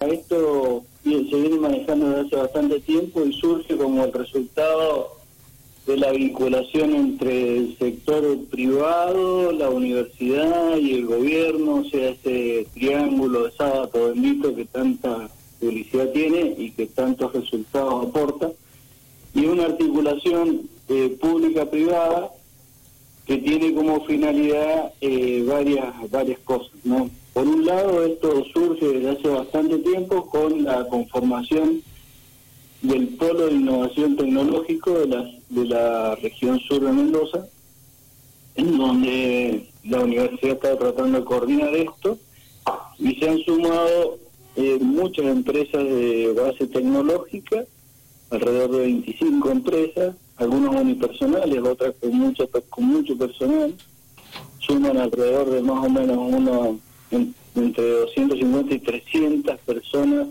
Esto se viene manejando desde hace bastante tiempo y surge como el resultado de la vinculación entre el sector privado, la universidad y el gobierno, o sea, ese triángulo de sábado bendito que tanta publicidad tiene y que tantos resultados aporta, y una articulación eh, pública-privada que tiene como finalidad eh, varias varias cosas, ¿no? Por un lado, esto surge desde hace bastante tiempo con la conformación del Polo de Innovación Tecnológico de la, de la región sur de Mendoza, en donde la universidad está tratando de coordinar esto y se han sumado eh, muchas empresas de base tecnológica, alrededor de 25 empresas, algunas unipersonales, otras con mucho, con mucho personal, suman alrededor de más o menos unos entre 250 y 300 personas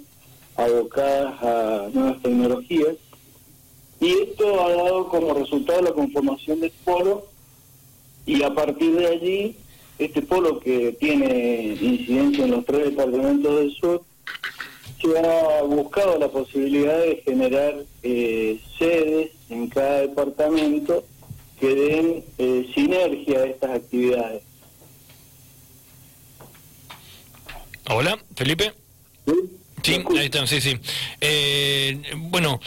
abocadas a nuevas tecnologías. Y esto ha dado como resultado la conformación del polo y a partir de allí, este polo que tiene incidencia en los tres departamentos del sur, se ha buscado la posibilidad de generar eh, sedes en cada departamento que den eh, sinergia a estas actividades. Hola, Felipe. Sí, ahí están, sí, sí. Eh, bueno,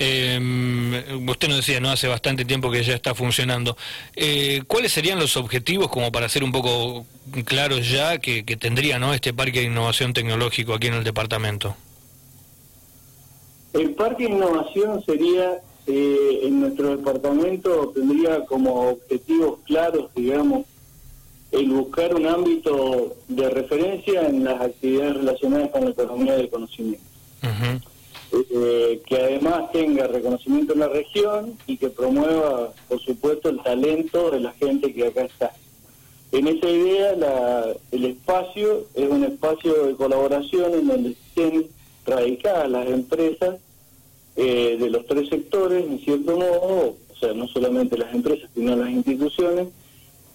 eh, usted nos decía, ¿no? Hace bastante tiempo que ya está funcionando. Eh, ¿Cuáles serían los objetivos, como para ser un poco claros ya, que, tendría ¿no? este Parque de Innovación Tecnológico aquí en el departamento? El Parque de Innovación sería, en nuestro departamento, tendría como objetivos claros, digamos, el buscar un ámbito de referencia en las actividades relacionadas con la economía del conocimiento. Eh, que además tenga reconocimiento en la región y que promueva, por supuesto, el talento de la gente que acá está. En esa idea, la, el espacio es un espacio de colaboración en donde estén radicadas las empresas eh, de los tres sectores, en cierto modo, o sea, no solamente las empresas, sino las instituciones,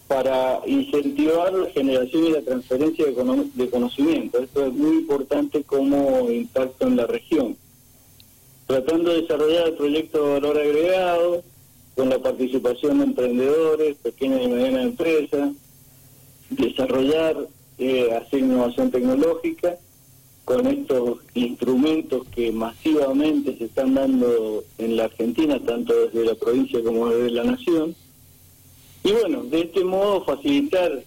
para incentivar la generación y la transferencia de, conocimiento. Esto es muy importante como impacto en la región. Tratando de desarrollar el proyecto de valor agregado con la participación de emprendedores, pequeñas y medianas empresas, desarrollar, eh, hacer innovación tecnológica con estos instrumentos que masivamente se están dando en la Argentina, tanto desde la provincia como desde la nación y bueno, de este modo facilitar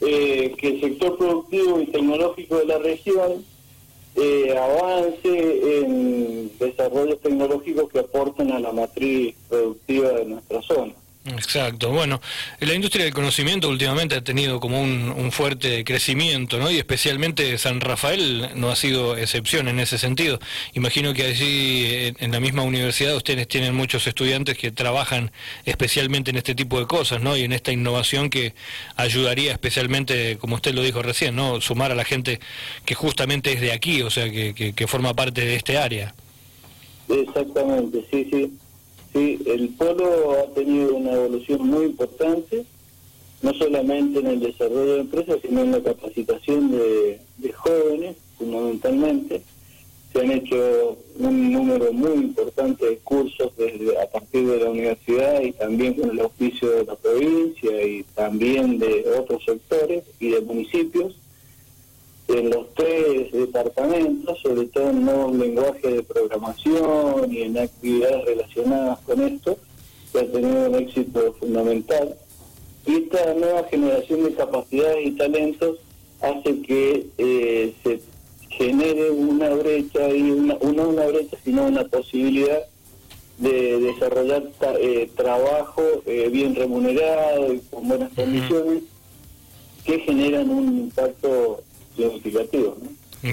eh, que el sector productivo y tecnológico de la región eh, avance en desarrollos tecnológicos que aporten a la matriz productiva de nuestra zona. Exacto. Bueno, la industria del conocimiento últimamente ha tenido como un, fuerte crecimiento, ¿no? Y especialmente San Rafael no ha sido excepción en ese sentido. Imagino que allí, en la misma universidad, ustedes tienen muchos estudiantes que trabajan especialmente en este tipo de cosas, ¿no? Y en esta innovación que ayudaría especialmente, como usted lo dijo recién, ¿no? Sumar a la gente que justamente es de aquí, o sea, que, que forma parte de este área. Exactamente, sí, sí. Sí, el polo ha tenido una evolución muy importante, no solamente en el desarrollo de empresas, sino en la capacitación de, jóvenes, fundamentalmente. Se han hecho un número muy importante de cursos desde, a partir de la universidad y también con el oficio de la provincia y también de otros sectores y de municipios en los tres departamentos, sobre todo en nuevos lenguajes de programación y en actividades relacionadas con esto, que ha tenido un éxito fundamental. Y esta nueva generación de capacidades y talentos hace que eh, se genere una brecha, y una, no una brecha, sino una posibilidad de desarrollar eh, trabajo eh, bien remunerado y con buenas condiciones que generan un impacto significativo. ¿no?